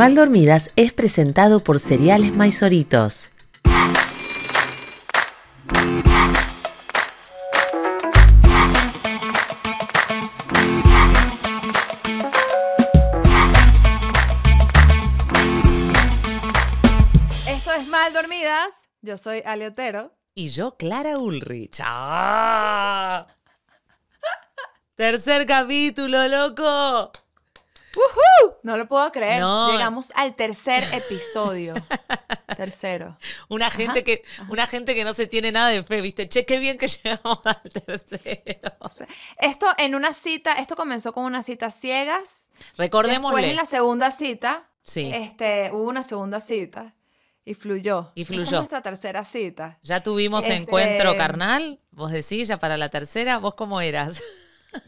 Mal Dormidas es presentado por Cereales Maizoritos. Esto es Mal Dormidas. Yo soy Aliotero. Y yo, Clara Ulrich. ¡Ah! Tercer capítulo, loco. No lo puedo creer. No. Llegamos al tercer episodio. Tercero. Una gente, que, una gente que no se tiene nada de fe, ¿viste? Che, qué bien que llegamos al tercero. Esto en una cita, esto comenzó con una cita ciegas. Después Recordémosle. en la segunda cita, Sí. este, hubo una segunda cita y fluyó. Y Esta fluyó. es nuestra tercera cita. Ya tuvimos Este- encuentro carnal, vos decís, ya para la tercera, ¿vos cómo eras?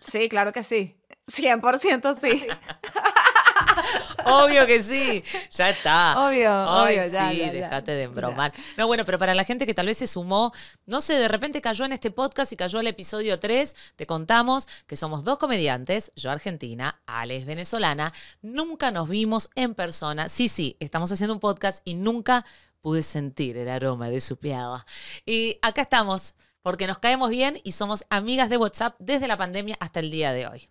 Sí, claro que sí. 100% sí. Obvio que sí, ya está. Obvio, Ay, obvio, sí, ya, ya. dejate de embromar. No, bueno, pero para la gente que tal vez se sumó, no sé, de repente cayó en este podcast y cayó al episodio 3, te contamos que somos dos comediantes, yo argentina, Alex venezolana, nunca nos vimos en persona. Sí, sí, estamos haciendo un podcast y nunca pude sentir el aroma de su piada. Y acá estamos, porque nos caemos bien y somos amigas de WhatsApp desde la pandemia hasta el día de hoy.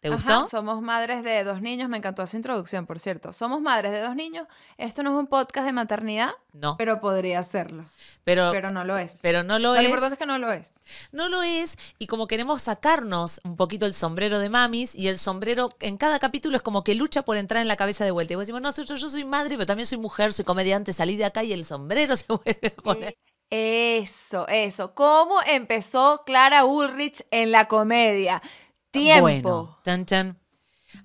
¿Te gustó? Ajá, somos madres de dos niños. Me encantó esa introducción, por cierto. Somos madres de dos niños. Esto no es un podcast de maternidad, no, pero podría serlo. pero, Pero no lo es. pero no lo O sea, es. lo importante es que no lo es. No lo es, y como queremos sacarnos un poquito el sombrero de mamis, y el sombrero en cada capítulo es como que lucha por entrar en la cabeza de vuelta. Y vos decimos, no, yo, yo soy madre, pero también soy mujer, soy comediante, salí de acá y el sombrero se vuelve a poner. Eso, eso. ¿Cómo empezó Clara Ulrich en la comedia? Tiempo. Bueno, chan, chan.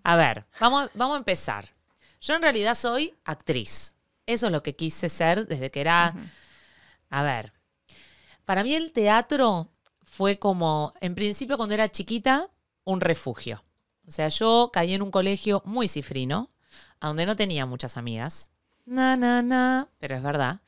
A ver, vamos, vamos a empezar. Yo en realidad soy actriz. Eso es lo que quise ser desde que era... A ver, para mí el teatro fue como, en principio cuando era chiquita, un refugio. O sea, yo caí en un colegio muy cifrino, donde no tenía muchas amigas. Na, na, na, pero es verdad.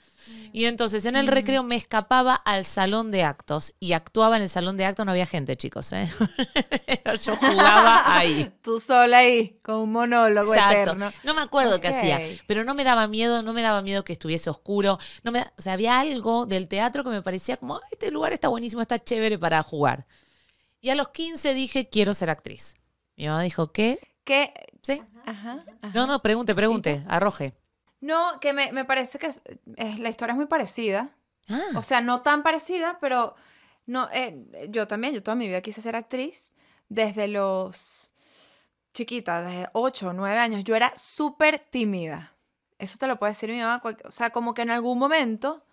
Y entonces en el recreo me escapaba al salón de actos y actuaba en el salón de actos, no había gente, chicos, ¿eh? Pero yo jugaba ahí. Tú sola ahí, con un monólogo Exacto. eterno. No me acuerdo qué hacía, pero no me daba miedo, no me daba miedo que estuviese oscuro. No me, da- o sea, había algo del teatro que me parecía como, "Ah, este lugar está buenísimo, está chévere para jugar. Y a los 15 dije, quiero ser actriz. Mi mamá dijo, ¿qué? ¿Qué? ¿Sí? Ajá, ajá. No, no, pregunte, pregunte, arroje. No, que me, me parece que es- es- la historia es muy parecida. Ah, O sea, no tan parecida, pero no, eh, yo también, yo toda mi vida quise ser actriz desde los chiquita, desde 8 o 9 años. Yo era súper tímida. Eso te lo puede decir mi mamá. O sea, como que en algún momento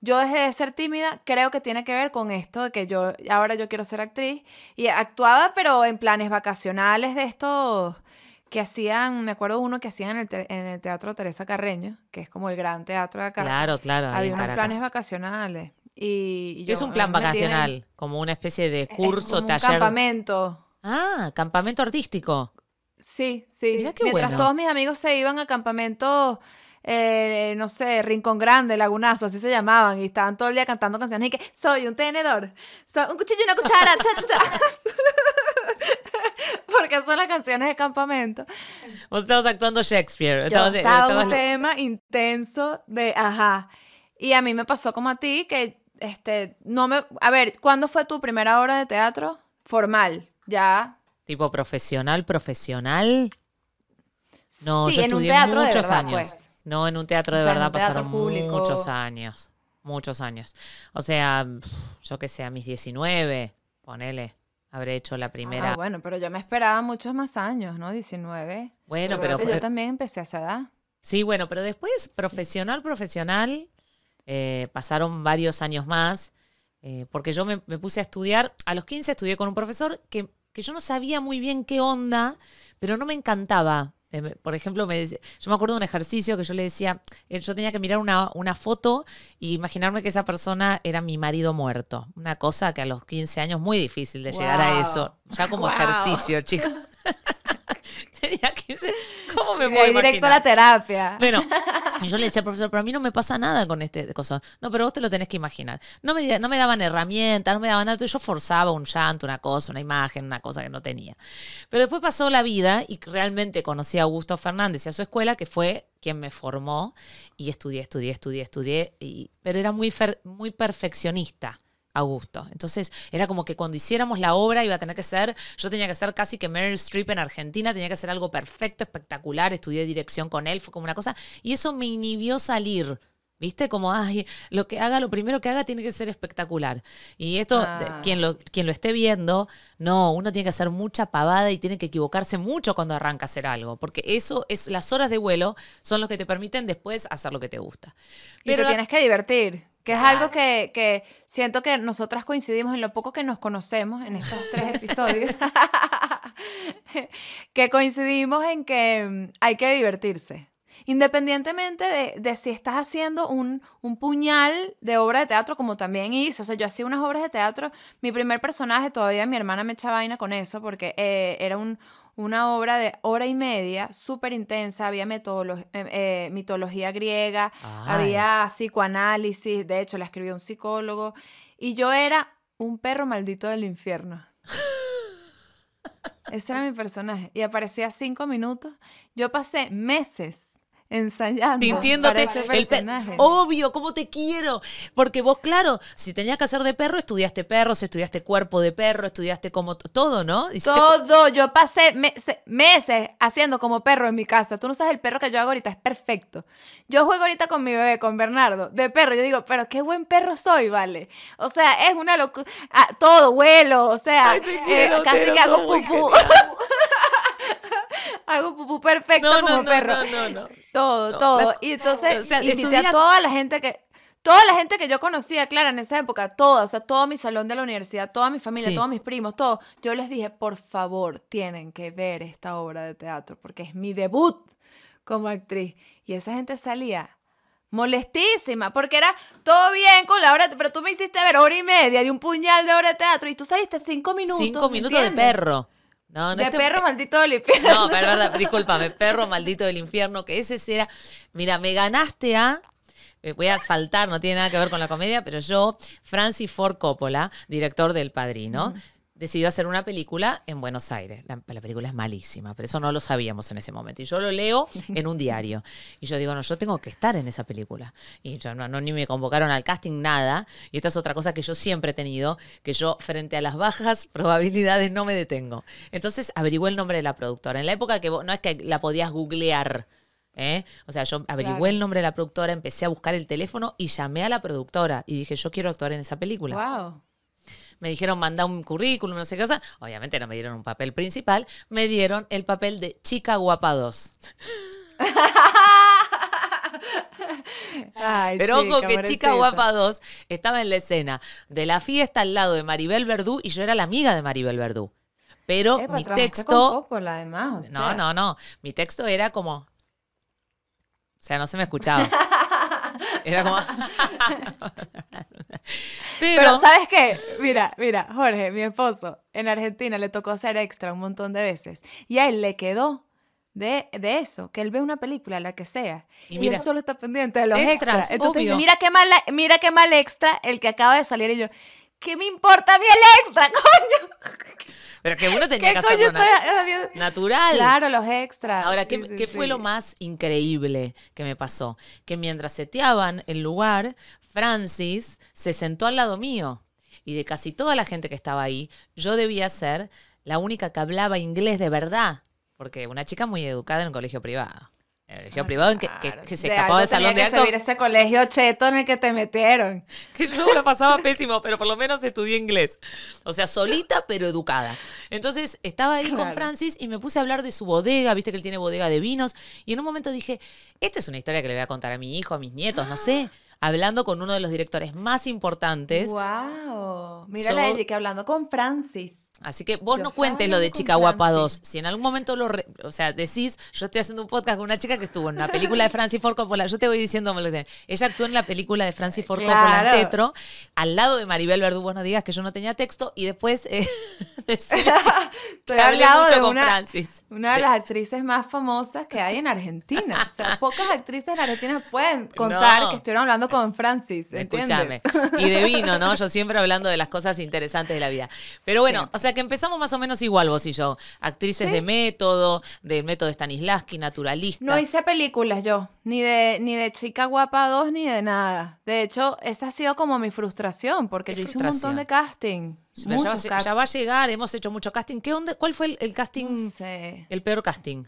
yo dejé de ser tímida, creo que tiene que ver con esto de que yo ahora yo quiero ser actriz. Y actuaba, pero en planes vacacionales de estos que hacían, me acuerdo uno que hacían en el, te- en el Teatro Teresa Carreño, que es como el gran teatro de acá. claro, claro. Había unos Caracas. planes vacacionales. Y, y ¿Qué es un plan vacacional? Como una especie de es curso, como un taller. campamento. Ah, campamento artístico. Sí, sí. Mirá qué Mientras bueno. todos mis amigos se iban a campamentos, eh, no sé, Rincón Grande, Lagunazo, así se llamaban, y estaban todo el día cantando canciones y que soy un tenedor, soy un cuchillo y una cuchara, cha, cha, cha. Porque son las canciones de campamento. Vos estabas actuando Shakespeare. Yo estabas- estaba estabas- un tema intenso de, ajá. Y a mí me pasó como a ti que, este, no me, a ver, ¿cuándo fue tu primera obra de teatro? Formal, ya. Tipo profesional, profesional. No, sí, yo en un estudié teatro muchos de verdad, años. pues. No, en un teatro O de sea, en verdad un pasaron público. muchos años. Muchos años. O sea, yo que sé, a mis 19, ponele, habré hecho la primera. Ah, bueno, pero yo me esperaba muchos más años, ¿no? 19. bueno, pero fue- yo también empecé a esa edad. Sí, bueno, pero después, profesional, profesional, eh, pasaron varios años más, eh, porque yo me, me puse a estudiar, a los 15 estudié con un profesor que, que yo no sabía muy bien qué onda, pero no me encantaba. Eh, por ejemplo, me decía- yo me acuerdo de un ejercicio que yo le decía, eh, yo tenía que mirar una, una foto y imaginarme que esa persona era mi marido muerto. Una cosa que a los 15 años muy difícil de llegar a eso, ya como Wow. ejercicio, chicos. Tenía 15, ¿cómo me Y de puedo ahí directo a la terapia. Bueno, yo le decía, profesor, pero a mí no me pasa nada con este cosa. No, pero vos te lo tenés que imaginar. No me, no me daban herramientas, no me daban nada. Yo forzaba un llanto, una cosa, una imagen, una cosa que no tenía. Pero después pasó la vida y realmente conocí a Augusto Fernández y a su escuela, que fue quien me formó. Y estudié, estudié, estudié, estudié. Y, pero era muy, muy perfeccionista. Augusto. Entonces era como que cuando hiciéramos la obra iba a tener que ser, yo tenía que ser casi que Meryl Streep en Argentina, tenía que ser algo perfecto, espectacular, estudié dirección con él, fue como una cosa, y eso me inhibió salir. ¿Viste? Como, ay, lo que haga, lo primero que haga tiene que ser espectacular. Y esto, ah. quien, lo, quien lo esté viendo, no, uno tiene que hacer mucha pavada y tiene que equivocarse mucho cuando arranca a hacer algo. Porque eso es, las horas de vuelo son lo que te permiten después hacer lo que te gusta. Pero y te tienes que divertir. Que es algo que, que, siento que nosotras coincidimos en lo poco que nos conocemos en estos tres episodios. que coincidimos en que mm, hay que divertirse. Independientemente de, de si estás haciendo un, un, puñal de obra de teatro, como también hice. O sea, yo hacía unas obras de teatro. Mi primer personaje, todavía mi hermana me echa vaina con eso, porque eh, era un, una obra de hora y media, súper intensa, había eh, eh, mitología griega, había psicoanálisis, de hecho la escribió un psicólogo, y yo era un perro maldito del infierno. Ese era mi personaje. Y aparecía cinco minutos. Yo pasé meses ensayando Sintiéndote ese personaje. obvio, ¿cómo te quiero? Porque vos, claro, si tenías que hacer de perro, estudiaste perros, estudiaste cuerpo de perro, estudiaste como todo, ¿no? Todo, yo pasé meses haciendo como perro en mi casa. Tú no sabes el perro que yo hago ahorita, es perfecto. Yo juego ahorita con mi bebé, con Bernardo, de perro. Yo digo, pero qué buen perro soy, ¿vale? O sea, es una locura. Ah, todo, vuelo, o sea, eh, casi que hago pupú. hago pupú perfecto como perro. No, no, no. Todo, todo. y entonces invité a toda la gente que toda la gente que yo conocía, claro, en esa época, toda, o sea, todo mi salón de la universidad, toda mi familia, todos mis primos, todo, yo les dije, por favor, tienen que ver esta obra de teatro, porque es mi debut como actriz. Y esa gente salía molestísima, porque era todo bien con la obra, pero tú me hiciste ver hora y media de un puñal de obra de teatro y tú saliste cinco minutos. Cinco minutos de perro. No, de perro maldito del infierno. No, pero verdad, discúlpame, perro maldito del infierno, que ese era. Mira, me ganaste a. Eh, voy a saltar, no tiene nada que ver con la comedia, pero yo, Francis Ford Coppola, director del Padrino decidió hacer una película en Buenos Aires. La, película es malísima, pero eso no lo sabíamos en ese momento. Y yo lo leo en un diario. Y yo digo, no, yo tengo que estar en esa película. Y yo no, ni me convocaron al casting, nada. Y esta es otra cosa que yo siempre he tenido, que yo frente a las bajas probabilidades no me detengo. Entonces averigué el nombre de la productora. En la época que no es que la podías googlear. ¿Eh? O sea, yo averigué el nombre de la productora, empecé a buscar el teléfono y llamé a la productora y dije, yo quiero actuar en esa película. Wow me dijeron manda un currículum, no sé qué cosa. Obviamente no me dieron un papel principal, me dieron el papel de Chica Guapa 2. Pero ojo que Chica Guapa 2 estaba en la escena de la fiesta al lado de Maribel Verdú y yo era la amiga de Maribel Verdú. Pero mi texto. además, No, no, no. Mi texto era como. O sea, no se me escuchaba. Era como. Pero, ¿sabes qué? Mira, mira, Jorge, mi esposo, en Argentina le tocó hacer extra un montón de veces. Y a él le quedó de, de eso, que él ve una película, la que sea. Y, él solo está pendiente de los extras. Entonces mira qué, mal, mira qué mal extra el que acaba de salir. Y yo, ¿qué me importa a mí el extra, coño? Pero que uno tenía que hacerlo natural. Claro, los extras. Ahora, ¿qué, fue lo más increíble que me pasó? Que mientras seteaban el lugar, Francis se sentó al lado mío. Y de casi toda la gente que estaba ahí, yo debía ser la única que hablaba inglés de verdad. Porque una chica muy educada en un colegio privado. En el colegio privado en que, que, se escapó del salón de acto. ese colegio cheto en el que te metieron. Que yo me pasaba pésimo, pero por lo menos estudié inglés. O sea, solita pero educada. Entonces estaba ahí con Francis y me puse a hablar de su bodega, viste que él tiene bodega de vinos. Y en un momento dije, esta es una historia que le voy a contar a mi hijo, a mis nietos, no sé. Hablando con uno de los directores más importantes. ¡Wow! Mira la que hablando con Francis. Así que vos Yo no cuentes lo de Chica Guapa Francis. 2. Si en algún momento lo, re- o sea, decís, yo estoy haciendo un podcast con una chica que estuvo en una película de Francis Ford Coppola, yo te voy diciendo, ella actuó en la película de Francis Ford Coppola en Claro. Tetro, al lado de Maribel Verdú, vos no digas que yo no tenía texto, y después eh, decir Estoy hablé hablando mucho de con una, Francis. una de las actrices más famosas que hay en Argentina. O sea, pocas actrices en Argentina pueden contar No. que estuvieron hablando con Francis, Escúchame. ¿entiendes? Y de vino, ¿no? Yo siempre hablando de las cosas interesantes de la vida. Pero bueno, o sea que empezamos más o menos igual vos y yo. Actrices Sí. de método, del método Stanislavski, naturalista. No hice películas yo, ni de, ni de Chica Guapa 2, ni de nada. De hecho, esa ha sido como mi frustración, porque ¿Qué yo hice un montón de casting. Ya, va, cast- ya va a llegar, hemos hecho mucho casting. ¿Qué onda? ¿Cuál fue el, el casting, No sé. el peor casting?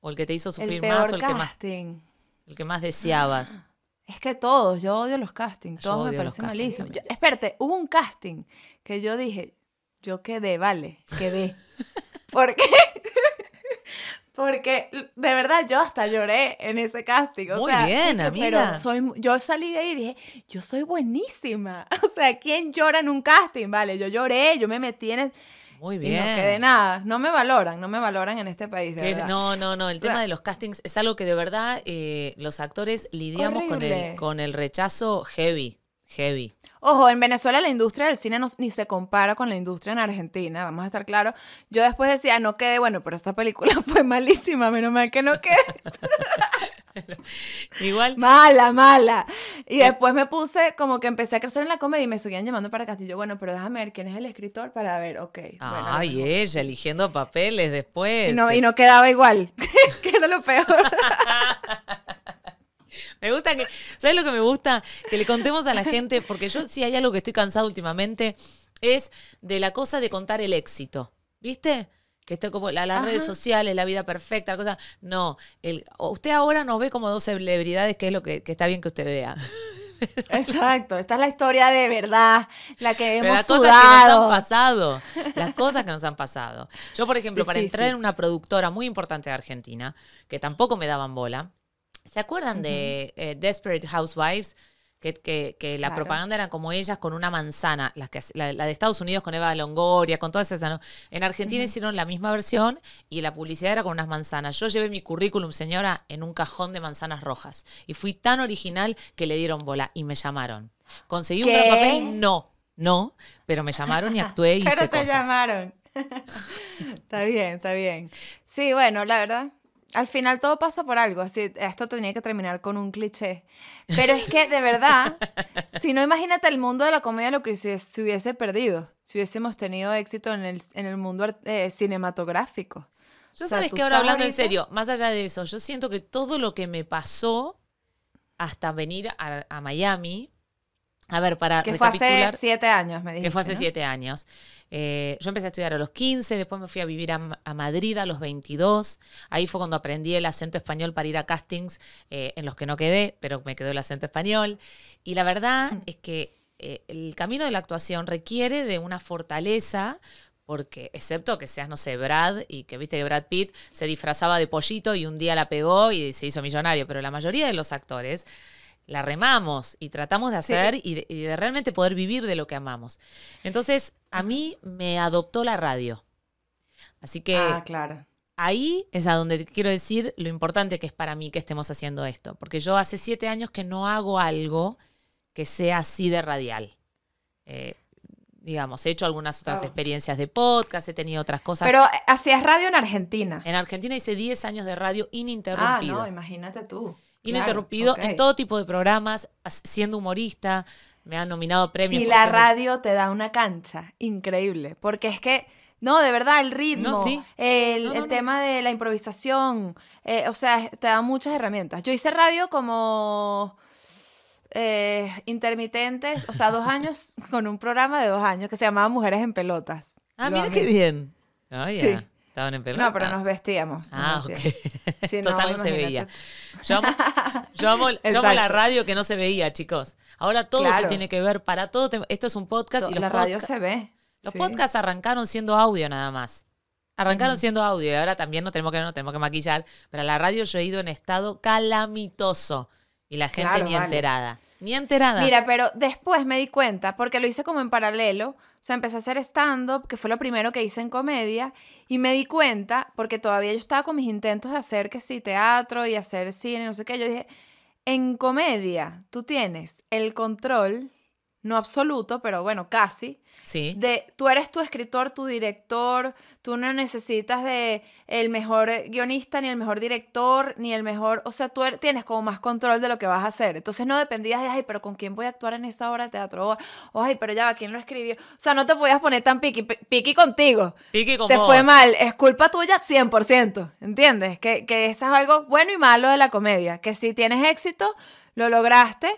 ¿O el que te hizo sufrir El peor más o el que más, casting. el que más deseabas? Es que todos, yo odio los castings, todos me parecen malísimos. espérate, hubo un casting que yo dije, yo quedé, vale, quedé. ¿Por qué? Porque de verdad yo hasta lloré en ese casting. O Muy sea, bien, amiga. Pero soy, yo salí de ahí y dije, yo soy buenísima. O sea, ¿quién llora en un casting? Vale, yo lloré, yo me metí en el... Muy Y bien. no quedé nada. No me valoran, no me valoran en este país, de verdad. no, no, no. El O sea, tema de los castings es algo que de verdad eh, los actores lidiamos con el, con el rechazo heavy. Heavy. Ojo, en Venezuela la industria del cine no- ni se compara con la industria en Argentina, vamos a estar claros. Yo después decía, no quedé, bueno, pero esta película fue malísima, menos mal que no quedé. Igual. mala, mala. Y después me puse, como que empecé a crecer en la comedia y me seguían llamando para Castillo. Bueno, pero déjame ver quién es el escritor para ver, ok. bueno, a lo Ay, mejor. ella eligiendo papeles después. y, no, y no quedaba igual, que era lo peor. Me gusta que, ¿sabes lo que me gusta? Que le contemos a la gente, porque yo sí hay algo que estoy cansado últimamente, es de la cosa de contar el éxito. ¿Viste? Que está como la- las Ajá. redes sociales, la vida perfecta, la cosa. No, el, usted ahora nos ve como dos celebridades, que es lo que, que está bien que usted vea. Exacto, esta es la historia de verdad, la que Pero hemos las cosas que nos han pasado. Las cosas que nos han pasado. Yo, por ejemplo, para entrar en una productora muy importante de Argentina, que tampoco me daban bola, ¿se acuerdan de eh, Desperate Housewives? Que, que- que la Claro. propaganda era como ellas con una manzana, las que, la, la de Estados Unidos con Eva Longoria, con todas esas. ¿no? En Argentina hicieron la misma versión y la publicidad era con unas manzanas. Yo llevé mi currículum, señora, en un cajón de manzanas rojas. Y fui tan original que le dieron bola y me llamaron. ¿Conseguí un gran papel? No, no, pero me llamaron y actué y Pero hice te cosas. llamaron. está bien, está bien. Sí, bueno, la verdad, al final todo pasa por algo. Así, esto tenía que terminar con un cliché. Pero es que, de verdad, si no, imagínate el mundo de la comedia lo que se, se hubiese perdido. Si hubiésemos tenido éxito en el, en el mundo eh, cinematográfico. Yo O sea, sabes que ahora hablando en serio, más allá de eso, yo siento que todo lo que me pasó hasta venir a, a Miami, a ver, para Que fue hace siete años, me dijiste. que fue hace ¿no? siete años. Eh, yo empecé a estudiar a los 15, después me fui a vivir a Madrid a los 22. Ahí fue cuando aprendí el acento español para ir a castings eh, en los que no quedé, pero me quedó el acento español. Y la verdad es que eh, el camino de la actuación requiere de una fortaleza. Porque, excepto que seas, no sé, Brad, y que viste que Brad Pitt se disfrazaba de pollito y un día la pegó y se hizo millonario, pero la mayoría de los actores la remamos y tratamos de Sí. hacer y, de, y de realmente poder vivir de lo que amamos. Entonces, a mí me adoptó la radio. Así que Ah, claro. ahí es a donde quiero decir lo importante que es para mí que estemos haciendo esto. Porque yo hace siete años que no hago algo que sea así de radial. Eh, digamos, he hecho algunas otras Claro. experiencias de podcast, he tenido otras cosas. Pero eh, hacías radio en Argentina. en Argentina hice 10 años de radio Ah, ininterrumpido. no, imagínate tú. Ininterrumpido Claro, en todo tipo de programas, as- siendo humorista, me han nominado a premios. Y la ser- radio te da una cancha increíble, porque es que, no, de verdad, el ritmo, No, sí. el, No, no, el no. tema de la improvisación, eh, o sea, te da muchas herramientas. Yo hice radio como eh, intermitentes, o sea, dos años con un programa de dos años que se llamaba Mujeres en Pelotas. Ah, Lo mira amé. qué bien. Ah, ya. Sí. Estaban en pelota. No, pero nos vestíamos. nos Ah, ok. Sí, Total no, se veía. Yo amo, yo amo- yo amo Exacto. la radio que no se veía, chicos. Ahora todo se tiene que ver, para todo. te- esto es un podcast y los, la radio se ve. los sí. podcasts arrancaron siendo audio nada más. Arrancaron siendo audio y ahora también no tenemos que no tenemos que maquillar. Pero a la radio yo he ido en estado calamitoso y la gente Claro, ni vale. enterada. Ni enterada. Mira, pero después me di cuenta, porque lo hice como en paralelo, O sea, empecé a hacer stand-up, que fue lo primero que hice en comedia, y me di cuenta, porque todavía yo estaba con mis intentos de hacer que sí, teatro y hacer cine, no sé qué, yo dije, en comedia tú tienes el control, no absoluto, pero bueno, casi, Sí. de tú eres tu escritor, tu director, tú no necesitas de el mejor guionista, ni el mejor director, ni el mejor, o sea, tú er- tienes como más control de lo que vas a hacer. Entonces no dependías de, ay, pero ¿con quién voy a actuar en esa obra de teatro? O, ay, pero ya va, ¿quién lo escribió? O sea, no te podías poner tan piqui, pi- piqui contigo. Pique con Te vos. fue mal, es culpa tuya 100%, ¿entiendes? Que, que eso es algo bueno y malo de la comedia, que si tienes éxito, lo lograste,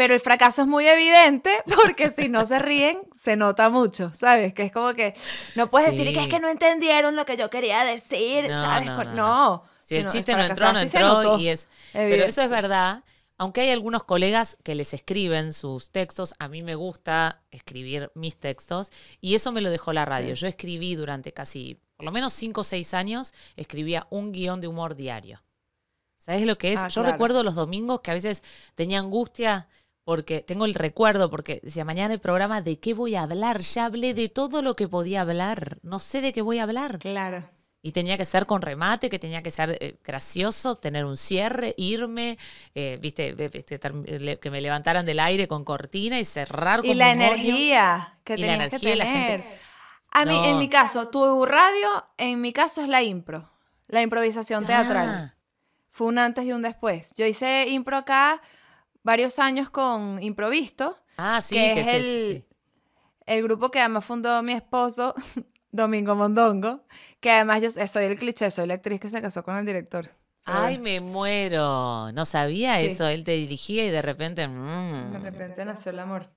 pero el fracaso es muy evidente porque si no se ríen, se nota mucho, ¿sabes? Que es como que no puedes decir que es Sí. que no entendieron lo que yo quería decir, No, ¿sabes? no, no. Si el chiste no entró, no y entró y es... Pero eso es sí. verdad. Aunque hay algunos colegas que les escriben sus textos, a mí me gusta escribir mis textos y eso me lo dejó la radio. Yo escribí durante casi, por lo menos 5 o 6 años, escribía un guion de humor diario. ¿Sabes lo que es? Ah, Yo claro. recuerdo los domingos que a veces tenía angustia porque tengo el recuerdo, porque decía, mañana el programa, ¿de qué voy a hablar? Ya hablé de todo lo que podía hablar. No sé de qué voy a hablar. Claro. Y tenía que ser con remate, que tenía que ser eh, gracioso, tener un cierre, irme, eh, viste, que me levantaran del aire con cortina y cerrar con Y la energía que Y la tenías que energía y la tener. gente- A mí, en mi caso, tu radio, en mi caso es la impro, la improvisación teatral. Ah, Fue un antes y un después. Yo hice impro acá varios años con Improvisto, ah, sí, que que es sí, el, sí, sí. el grupo que además fundó mi esposo, Domingo Mondongo, que además yo soy el cliché, soy la actriz que se casó con el director. Ay, me muero. No sabía Sí. eso. Él te dirigía y de repente. mm. de repente nació el amor.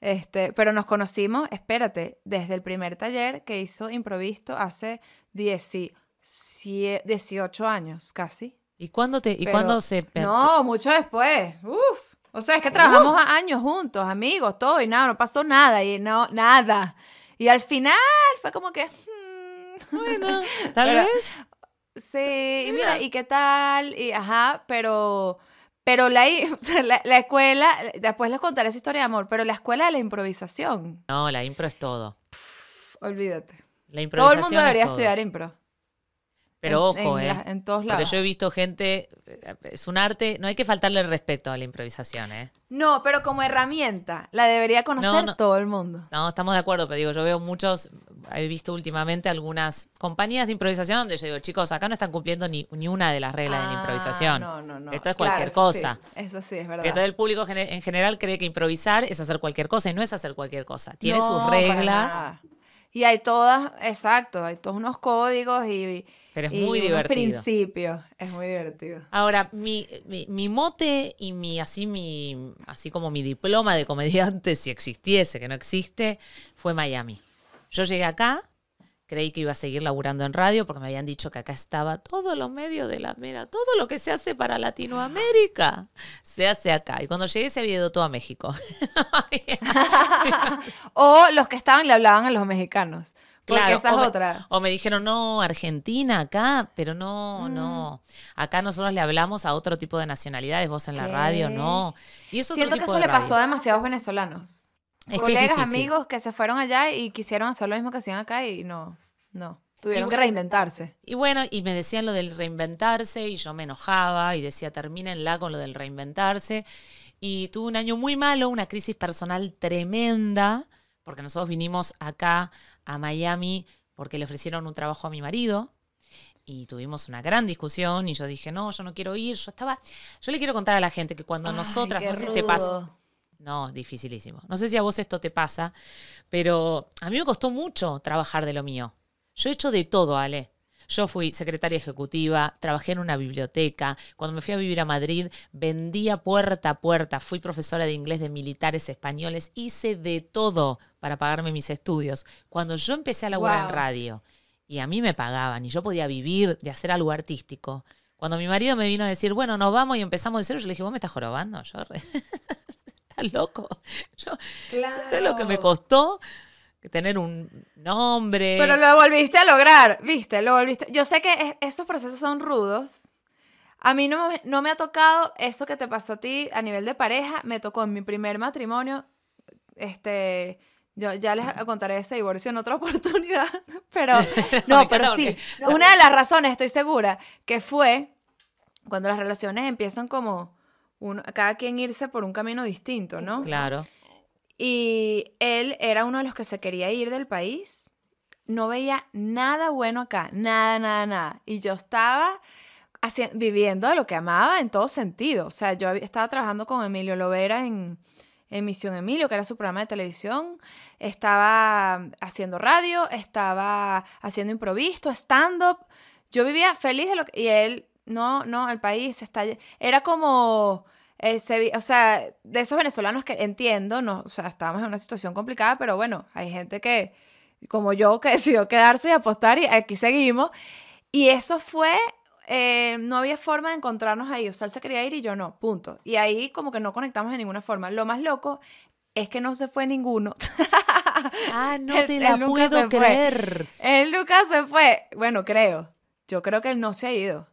Este, pero nos conocimos, espérate, desde el primer taller que hizo Improvisto hace 10 18 años casi. ¿Y cuándo, te, y Pero- cuándo se.? No, mucho después. Uf. O sea, es que trabajamos a- años juntos, amigos, todo, y nada, no pasó nada, y no, nada. Y al final fue como que. hmm, Bueno, tal Pero- vez. sí, y mira, ¿y qué tal? Y ajá, pero. Pero la, i- o sea, la, la escuela, después les contaré esa historia de amor, pero la escuela de la improvisación, No, la impro es todo. olvídate. La Todo improvisación el mundo debería todo. estudiar impro. Pero en- ojo, en ¿eh? la- en todos Porque lados. yo he visto gente. Es un arte. No hay que faltarle el respeto a la improvisación, ¿eh? No, pero como herramienta, la debería conocer no. todo el mundo. No, estamos de acuerdo, pero digo, yo veo muchos, he visto últimamente algunas compañías de improvisación donde yo digo, chicos, acá no están cumpliendo ni, ni una de las reglas de la Ah, improvisación. No, no, no. Esto es Claro, cualquier eso cosa. sí, eso sí, es verdad. Todo el público en general cree que improvisar es hacer cualquier cosa y no es hacer cualquier cosa. Tiene No, sus para reglas, nada. Y hay todas, exacto, hay todos unos códigos y, pero es y muy divertido. principios. Es muy divertido. Ahora, mi, mi, mi mote y mi así mi así como mi diploma de comediante, si existiese, que no existe, fue Miami. Yo llegué acá, creí que iba a seguir laburando en radio porque me habían dicho que acá estaba todo lo medio de la mera, todo lo que se hace para Latinoamérica se hace acá. Y cuando llegué se había ido todo a México. o los que estaban le hablaban a los mexicanos. Claro, esa es me- otra. O me dijeron, no, Argentina acá, pero no, no. Acá nosotros le hablamos a otro tipo de nacionalidades, vos en la radio, no. Y eso Siento que eso le pasó a demasiados venezolanos. Es Colegas, amigos que se fueron allá y quisieron hacer lo mismo que hacían acá y no, no. Tuvieron Y que reinventarse. Y bueno, y me decían lo del reinventarse y yo me enojaba y decía, termínenla con lo del reinventarse. Y tuve un año muy malo, una crisis personal tremenda, porque nosotros vinimos acá a Miami porque le ofrecieron un trabajo a mi marido y tuvimos una gran discusión y yo dije, no, yo no quiero ir, yo estaba, yo le quiero contar a la gente que cuando Ay, nosotras, no sé si te pasa, no, dificilísimo. No sé si a vos esto te pasa, pero a mí me costó mucho trabajar de lo mío. Yo he hecho de todo, Ale. Yo fui secretaria ejecutiva, trabajé en una biblioteca. Cuando me fui a vivir a Madrid, vendía puerta a puerta. Fui profesora de inglés de militares españoles. Hice de todo para pagarme mis estudios. Cuando yo empecé a laburar Wow. en radio y a mí me pagaban y yo podía vivir de hacer algo artístico, cuando mi marido me vino a decir, bueno, nos vamos y empezamos de cero, yo le dije, vos me estás jorobando. Yo re- estás loco. Yo, ¿Sabes lo que me costó? Tener un nombre. Pero lo volviste a lograr, ¿viste? Lo volviste. Yo sé que es- esos procesos son rudos. A mí no, me- no me ha tocado eso que te pasó a ti a nivel de pareja. Me tocó en mi primer matrimonio. Este, Yo ya les contaré ese divorcio en otra oportunidad, pero no, pero sí. Una de las razones, estoy segura, que fue cuando las relaciones empiezan como uno, cada quien irse por un camino distinto, ¿no? Claro. Y él era uno de los que se quería ir del país. No veía nada bueno acá, nada, nada, nada. Y yo estaba haci- viviendo de lo que amaba en todo sentido. O sea, yo estaba trabajando con Emilio Lovera en, en Misión Emilio, que era su programa de televisión. Estaba haciendo radio, estaba haciendo improviso, stand-up. Yo vivía feliz de lo que... Y él, no, no, el país está... Era como... eh, se o sea, de esos venezolanos que entiendo, no, o sea, estábamos en una situación complicada, pero bueno, hay gente que, como yo, que decidió quedarse y apostar y aquí seguimos. Y eso fue, eh, no había forma de encontrarnos ahí, o sea, él se quería ir y yo no, punto. Y ahí como que no conectamos de ninguna forma. Lo más loco es que no se fue ninguno. Ah, no Él- te él la nunca puedo se fue. creer. él nunca se fue. Bueno, creo. Yo creo que él no se ha ido.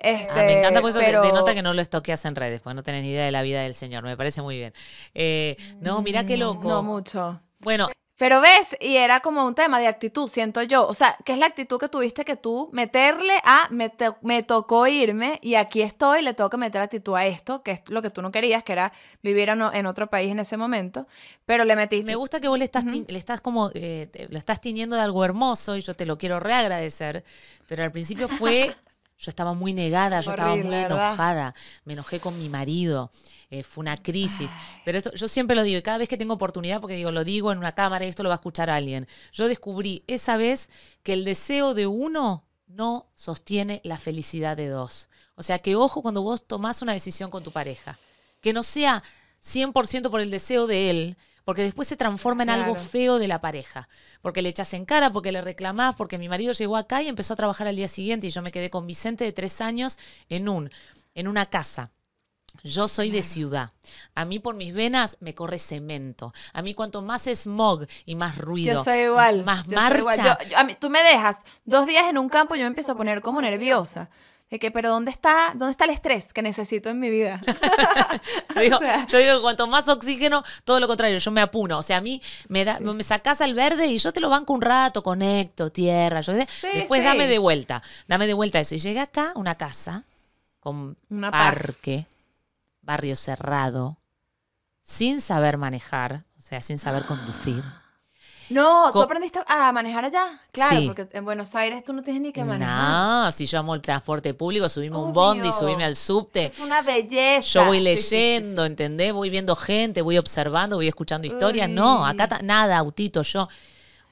Este, Ah, me encanta porque eso se- pero- denota que no lo estoqueas en redes, porque no tenés ni idea de la vida del señor. Me parece muy bien. Eh, no, mira qué loco. No mucho. Bueno, Pero ves, y era como un tema de actitud, siento yo. O sea, ¿qué es la actitud que tuviste que tú meterle a me, me tocó irme y aquí estoy, le tengo que meter actitud a esto, que es lo que tú no querías, que era vivir en, otro país en ese momento, pero le metiste. me gusta que vos le estás, le estás como, eh, te- lo estás tiñendo de algo hermoso y yo te lo quiero reagradecer, pero al principio fue, yo estaba muy negada, yo estaba Horrible, muy ¿verdad? enojada, me enojé con mi marido, eh, fue una crisis, pero esto, yo siempre lo digo y cada vez que tengo oportunidad, porque digo, lo digo en una cámara y esto lo va a escuchar alguien, yo descubrí esa vez que el deseo de uno no sostiene la felicidad de dos. O sea que ojo cuando vos tomás una decisión con tu pareja, que no sea 100% por el deseo de él, porque después se transforma en algo feo de la pareja. Porque le echas en cara, porque le reclamás, porque mi marido llegó acá y empezó a trabajar al día siguiente y yo me quedé con Vicente de tres años en, un, en una casa. Yo soy de ciudad. A mí por mis venas me corre cemento. A mí cuanto más smog y más ruido, Yo soy igual. más yo marcha, igual. Yo- yo- a mí, tú me dejas dos días en un campo y yo me empiezo a poner como nerviosa. De que, pero ¿dónde está, ¿dónde está el estrés que necesito en mi vida? Yo digo, O sea- yo digo que cuanto más oxígeno, todo lo contrario, yo me apuno. O sea, a mí me, da, me sacás al verde y yo te lo banco un rato, conecto, tierra. Yo, Sí, después sí. dame de vuelta, dame de vuelta eso. Y llegué acá, una casa con Una paz. parque, barrio cerrado, sin saber manejar, o sea, sin saber conducir. No, ¿tú aprendiste a manejar allá? Claro, Sí. porque en Buenos Aires tú no tienes ni que manejar. No, si yo amo el transporte público, subirme a un bondi, Obvio. subirme al subte. Eso es una belleza. Yo voy Sí, sí, leyendo, ¿entendés? Voy viendo gente, voy observando, voy escuchando historias. No, acá nada, autito, yo.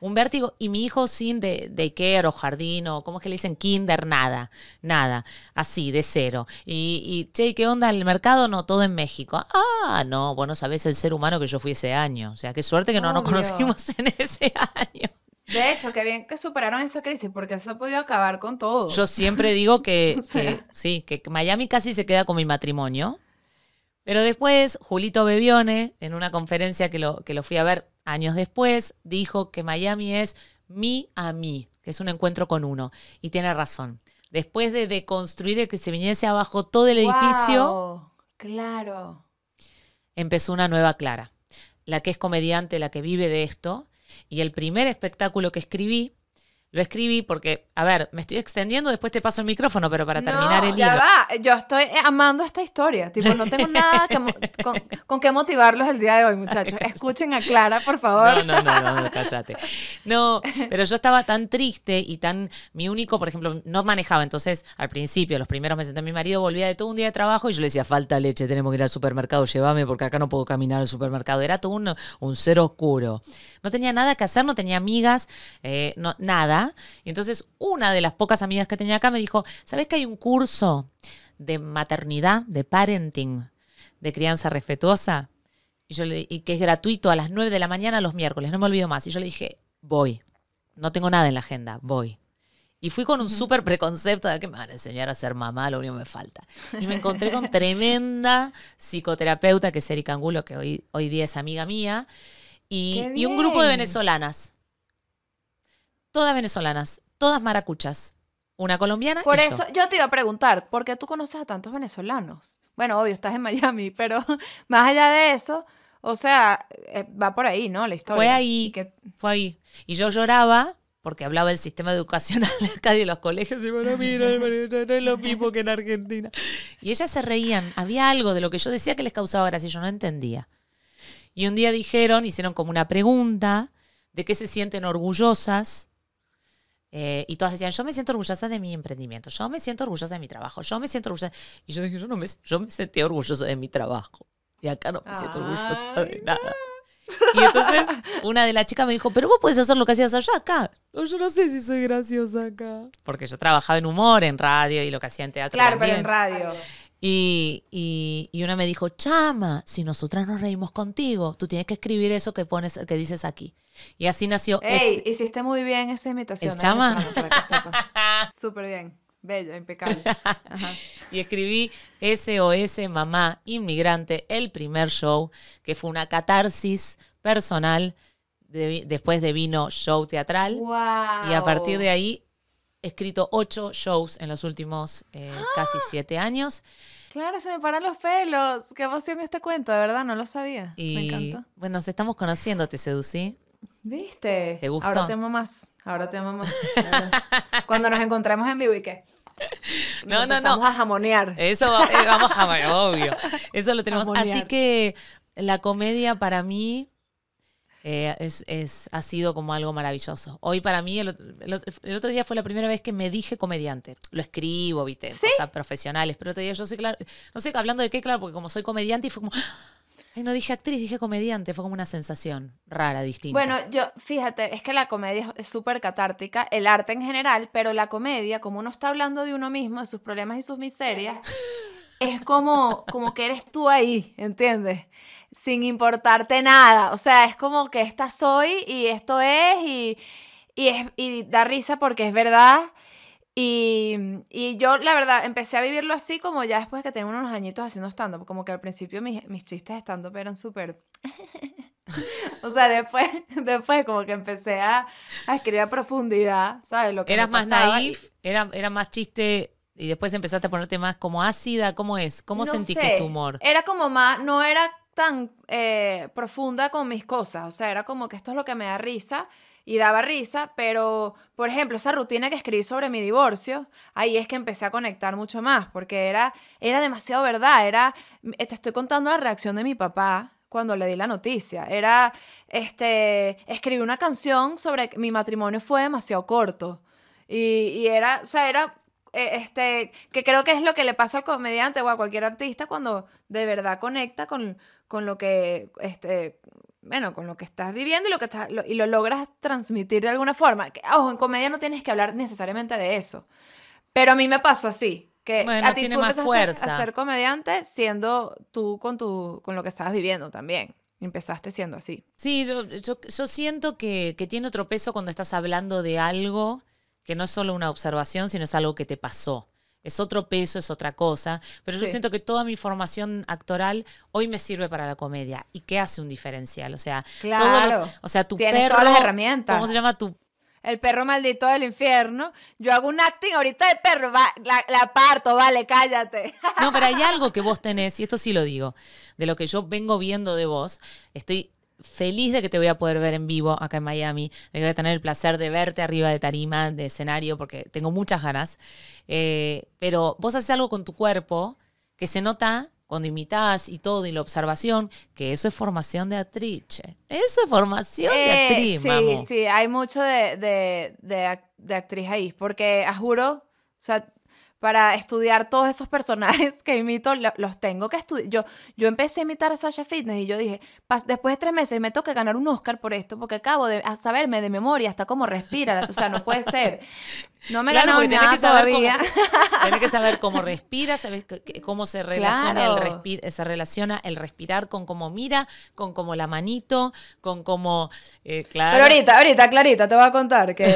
Un vértigo. Y mi hijo sin de, daycare o jardín o, ¿cómo es que le dicen? Kinder, nada, nada. Así, de cero. Y, y, che, ¿qué onda el mercado? No, todo en México. Ah, no, bueno, sabés el ser humano que yo fui ese año. O sea, qué suerte que no nos conocimos en ese año. De hecho, qué bien que superaron esa crisis, porque eso ha podido acabar con todo. Yo siempre digo que, O sea. que sí, que Miami casi se queda con mi matrimonio. Pero después, Julito Bebione, en una conferencia que lo, que lo fui a ver años después, dijo que Miami es mi a mí, que es un encuentro con uno. Y tiene razón. Después de deconstruir el que se viniese abajo todo el edificio, Claro. empezó una nueva Clara. La que es comediante, la que vive de esto. Y el primer espectáculo que escribí, lo escribí porque, a ver, me estoy extendiendo, después te paso el micrófono, pero para terminar No, el ya hilo. va. Yo estoy amando esta historia. Tipo, no tengo nada que con, con qué motivarlos el día de hoy, muchachos. Escuchen a Clara, por favor. No, no, no, no, no, cállate. No, pero yo estaba tan triste y tan. Mi único, por ejemplo, no manejaba. Entonces, al principio, los primeros meses de mi marido, volvía de todo un día de trabajo y yo le decía, falta leche, tenemos que ir al supermercado, llévame porque acá no puedo caminar al supermercado. Era todo un, un ser oscuro. No tenía nada que hacer, no tenía amigas, eh, no, nada. Y entonces, una de las pocas amigas que tenía acá me dijo, ¿sabes que hay un curso de maternidad, de parenting, de crianza respetuosa? Y, yo le, y que es gratuito a las 9 de la mañana los miércoles, no me olvido más. Y yo le dije, voy. No tengo nada en la agenda, voy. Y fui con un súper preconcepto de que me van a enseñar a ser mamá, lo único que me falta. Y me encontré con tremenda psicoterapeuta, que es Erika Angulo, que hoy, hoy día es amiga mía, y, ¡Qué y un grupo de venezolanas. Todas venezolanas, todas maracuchas. Una colombiana. Por y eso yo te iba a preguntar, ¿por qué tú conoces a tantos venezolanos? Bueno, obvio, estás en Miami, pero más allá de eso, O sea, eh, va por ahí, ¿no? La historia. Fue ahí, que- fue ahí. Y yo lloraba porque hablaba del sistema educacional de acá de los colegios y bueno, mira, no es lo mismo que en Argentina. Y ellas se reían. Había algo de lo que yo decía que les causaba gracia y yo no entendía. Y un día dijeron, hicieron como una pregunta de qué se sienten orgullosas. Eh, y todas decían, yo me siento orgullosa de mi emprendimiento, yo me siento orgullosa de mi trabajo, yo me siento orgullosa. Y yo dije, yo no me, yo me sentí orgullosa de mi trabajo. Y acá no me siento orgullosa de nada. Y entonces una de las chicas me dijo, pero vos podés hacer lo que hacías allá acá. No, yo no sé si soy graciosa acá. Porque yo trabajaba en humor, en radio y lo que hacía en teatro. Claro, pero en radio. Y, y- y una me dijo, chama, si nosotras nos reímos contigo, tú tienes que escribir eso que pones, que dices aquí. Y así nació Ey, ese- hiciste muy bien esa imitación. ¿El chama? Súper bien. Bello, impecable. Ajá. y escribí SOS Mamá Inmigrante, el primer show, que fue una catarsis personal. de- después de vino show teatral. Wow. Y a partir de ahí escrito ocho shows en los últimos eh, casi siete años. Claro, se me paran los pelos. Qué emoción este cuento, de verdad, no lo sabía. me encantó. bueno, nos estamos conociendo, te seducí. ¿Viste? ¿Te gustó? Ahora te amo más. Ahora te amo más. Cuando nos encontremos en vivo y qué. No, no, no. a jamonear. Eso va- eh, vamos a ver, obvio. Eso lo tenemos. Así Jamonear. que la comedia para mí eh, es, es- ha sido como algo maravilloso. Hoy para mí, el, ot- el ot- el otro día fue la primera vez que me dije comediante. Lo escribo, viste, ¿Sí? cosas profesionales, pero otro día yo sé, claro, no sé, hablando de qué, claro, porque como soy comediante y fue como, ay, no dije actriz, dije comediante, fue como una sensación rara, distinta. Bueno, yo, fíjate, es que la comedia es- es súper catártica, el arte en general, pero la comedia, como uno está hablando de uno mismo, de sus problemas y sus miserias, es como, como que eres tú ahí, ¿entiendes? Sin importarte nada. O sea, es como que esta soy y esto es y, y, es, y da risa porque es verdad. Y, y yo, la verdad, empecé a vivirlo así como ya después que tenía unos añitos haciendo stand-up. Como que al principio mis, mis chistes de stand-up eran súper... o sea, después, después como que empecé a, a escribir a profundidad, ¿sabes? Lo que ¿Eras más naif? ¿Era, ¿Era más chiste y después empezaste a ponerte más como ácida? ¿Cómo es? ¿Cómo No que es tu humor? Era como más, no era tan eh, profunda con mis cosas, o sea, era como que esto es lo que me da risa y daba risa, pero por ejemplo, esa rutina que escribí sobre mi divorcio, ahí es que empecé a conectar mucho más, porque era, era demasiado verdad, era, eh, te estoy contando la reacción de mi papá cuando le di la noticia, era, este, escribí una canción sobre mi matrimonio fue demasiado corto. Y, y era, o sea, era este, que creo que es lo que le pasa al comediante o a cualquier artista cuando de verdad conecta con, con lo que, este, bueno, con lo que estás viviendo y lo que estás, lo- y lo logras transmitir de alguna forma. Que, ojo, en comedia no tienes que hablar necesariamente de eso. Pero a mí me pasó así. Que Bueno, a ti tiene tú más fuerza. a ser comediante siendo tú con, tu, con lo que estabas viviendo también. Empezaste siendo así. Sí, yo, yo, yo siento que, que tiene otro peso cuando estás hablando de algo que no es solo una observación, sino es algo que te pasó. Es otro peso, es otra cosa. Pero yo siento que toda mi formación actoral hoy me sirve para la comedia. ¿Y qué hace un diferencial? O sea, todos Claro. los- o sea, tu Tienes perro. todas las herramientas. ¿Cómo se llama tu El perro maldito del infierno. Yo hago un acting ahorita de perro. va, la, la parto, vale, cállate. No, pero hay algo que vos tenés, y esto sí lo digo, de lo que yo vengo viendo de vos. Estoy feliz de que te voy a poder ver en vivo acá en Miami, de que voy a tener el placer de verte arriba de tarima, de escenario, porque tengo muchas ganas. Eh, pero vos haces algo con tu cuerpo que se nota cuando imitás y todo, y la observación, que eso es formación de actriz. Eso es formación de Eh, actriz, sí, mamo. sí, hay mucho de, de, de, de actriz ahí, porque a juro, o sea, para estudiar todos esos personajes que imito, lo- los tengo que estudiar. Yo, yo empecé a imitar a Sasha Fitness y yo dije, "Pas- después de tres meses me toca ganar un Oscar por esto, porque acabo de saberme de memoria hasta cómo respira, o sea, no puede ser. No me Claro, tenés nada que saber todavía. Cómo, tenés que saber cómo respira, que- cómo se relaciona, Claro. el respi- se relaciona el respirar con cómo mira, con cómo la manito, con cómo. eh, claro. Pero ahorita, ahorita, Clarita, te voy a contar que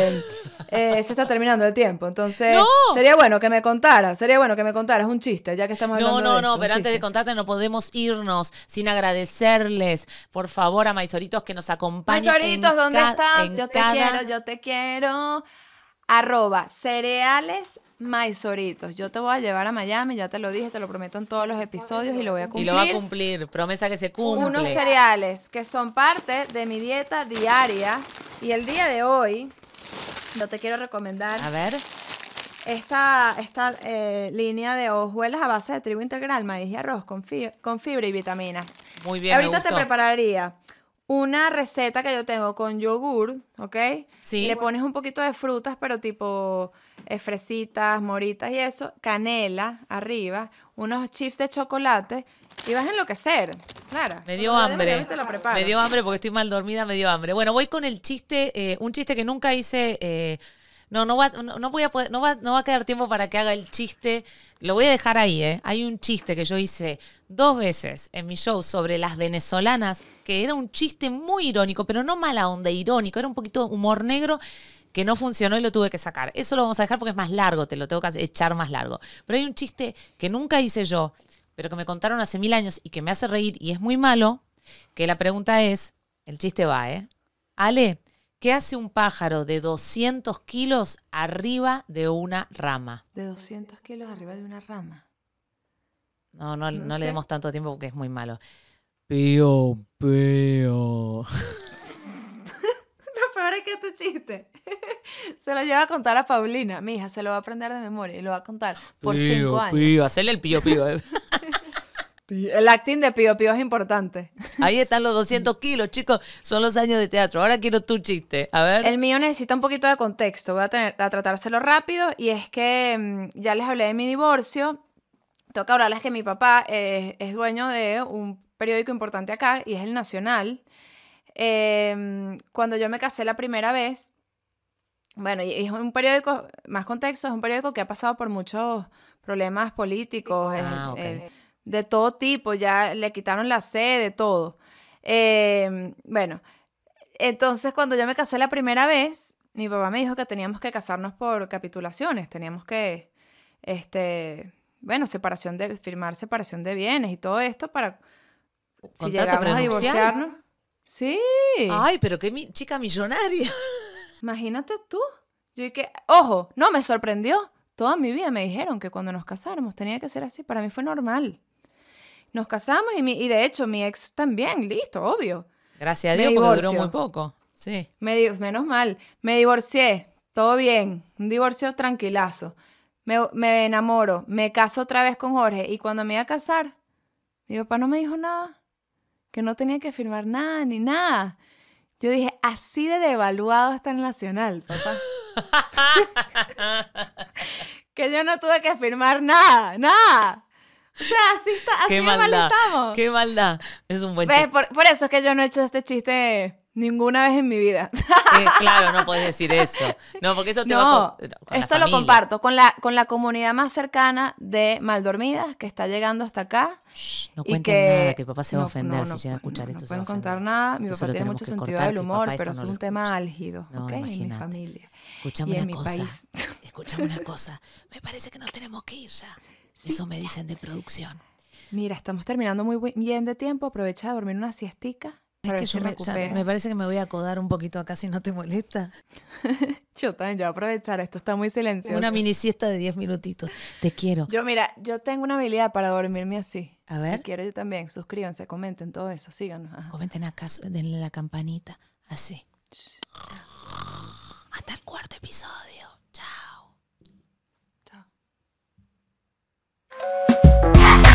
eh, se está terminando el tiempo. Entonces, ¡No! sería bueno que me contaras, sería bueno que me contaras un chiste, ya que estamos hablando No, no, de no, esto, un pero antes de contarte no podemos irnos sin agradecerles, por favor, a Maisoritos que nos acompañan. Maisoritos, ¿dónde estás? Yo te cada- quiero, yo te quiero. Arroba cereales maizoritos. Yo te voy a llevar a Miami, ya te lo dije, te lo prometo en todos los episodios y lo voy a Y cumplir. lo va a cumplir. Promesa que se cumple. Unos cereales que son parte de mi dieta diaria. Y el día de hoy, yo te quiero recomendar A ver. esta, esta eh, línea de hojuelas a base de trigo integral, maíz y arroz con, fi- con fibra y vitaminas. Muy bien. me Ahorita te prepararía una receta que yo tengo con yogur, ¿ok? Sí. Le pones un poquito de frutas, pero tipo eh, fresitas, moritas y eso, canela arriba, unos chips de chocolate y vas a enloquecer. Clara. Me dio hambre. Te lo. Me dio hambre porque estoy mal dormida, me dio hambre. Bueno, voy con el chiste, eh, un chiste que nunca hice. eh, no, no va, no, no voy a poder- no va, no va a quedar tiempo para que haga el chiste. Lo voy a dejar ahí, ¿eh? Hay un chiste que yo hice dos veces en mi show sobre las venezolanas, que era un chiste muy irónico, pero no mala onda, irónico, era un poquito humor negro que no funcionó y lo tuve que sacar. Eso lo vamos a dejar porque es más largo, te lo tengo que echar más largo. Pero hay un chiste que nunca hice yo, pero que me contaron hace mil años y que me hace reír y es muy malo, que la pregunta es, el chiste va, ¿eh? Ale, ¿qué hace un pájaro de 200 kilos arriba de una rama? De 200 kilos arriba de una rama. No, no, No no le demos tanto tiempo porque es muy malo. Pío, pío. Lo peor es que este chiste se lo lleva a contar a Paulina. Mi hija se lo va a aprender de memoria y lo va a contar por cinco años. Pío, hacerle el pío, pío. eh. El acting de Pío Pío es importante. Ahí están los 200 kilos, chicos. Son los años de teatro. Ahora quiero tu chiste. A ver. El mío necesita un poquito de contexto. Voy a, tener, a tratárselo rápido. Y es que mm, ya les hablé de mi divorcio. Tengo que hablarles que mi papá eh, es dueño de un periódico importante acá y es el Nacional. Eh, cuando yo me casé la primera vez, bueno, y es un periódico, más contexto, es un periódico que ha pasado por muchos problemas políticos, Ah, eh, ok. eh, de todo tipo, ya le quitaron la sede, todo. Eh, bueno, entonces cuando yo me casé la primera vez, mi papá me dijo que teníamos que casarnos por capitulaciones, teníamos que, este, bueno, separación de, firmar separación de bienes y todo esto para, si ¿Contrato llegamos a divorciarnos. Sí. Ay, pero qué mi- chica millonaria. Imagínate tú. Yo dije, ojo, no me sorprendió. Toda mi vida me dijeron que cuando nos casáramos tenía que ser así. Para mí fue normal. Nos casamos y, mi- y de hecho mi ex también, listo, obvio. Gracias a Dios porque duró muy poco. Sí. Me di- menos mal. Me divorcié, todo bien. Un divorcio tranquilazo. Me, me enamoro, me caso otra vez con Jorge. Y cuando me iba a casar, mi papá no me dijo nada. Que no tenía que firmar nada ni nada. Yo dije, así de devaluado está el Nacional, papá. que yo no tuve que firmar nada, nada. O sea, así está, así Qué mal estamos. Qué maldad. Es un buen chiste. Por, por eso es que yo no he hecho este chiste ninguna vez en mi vida. Eh, claro, no puedes decir eso. No, porque eso te va No, con, con la esto lo familia. comparto con la, con la comunidad más cercana de Maldormidas que está llegando hasta acá. Shh, No cuenten que nada, que papá se va a ofender no, si no llega a escuchar esto. No va pueden contar nada. Mi Entonces papá lo tiene mucho sentido del humor, pero es lo un tema álgido, ¿ok? En mi familia. Escúchame y en una mi cosa. país. Escúchame una cosa. Me parece que nos tenemos que ir ya. Eso me dicen de producción. Mira, estamos terminando muy bien de tiempo. Aprovecha de dormir una siestica. Es Para que ver si me, parece que me voy a acodar un poquito acá si no te molesta. Yo también, yo voy a aprovechar. Esto está muy silencioso. Una mini siesta de 10 minutitos. Te quiero. Yo, mira, yo tengo una habilidad para dormirme así. A ver. Si quiero yo también. Suscríbanse, comenten todo eso. Síganos. ajá. Comenten acá, denle la campanita. Así. Hasta el cuarto episodio. Ha ha!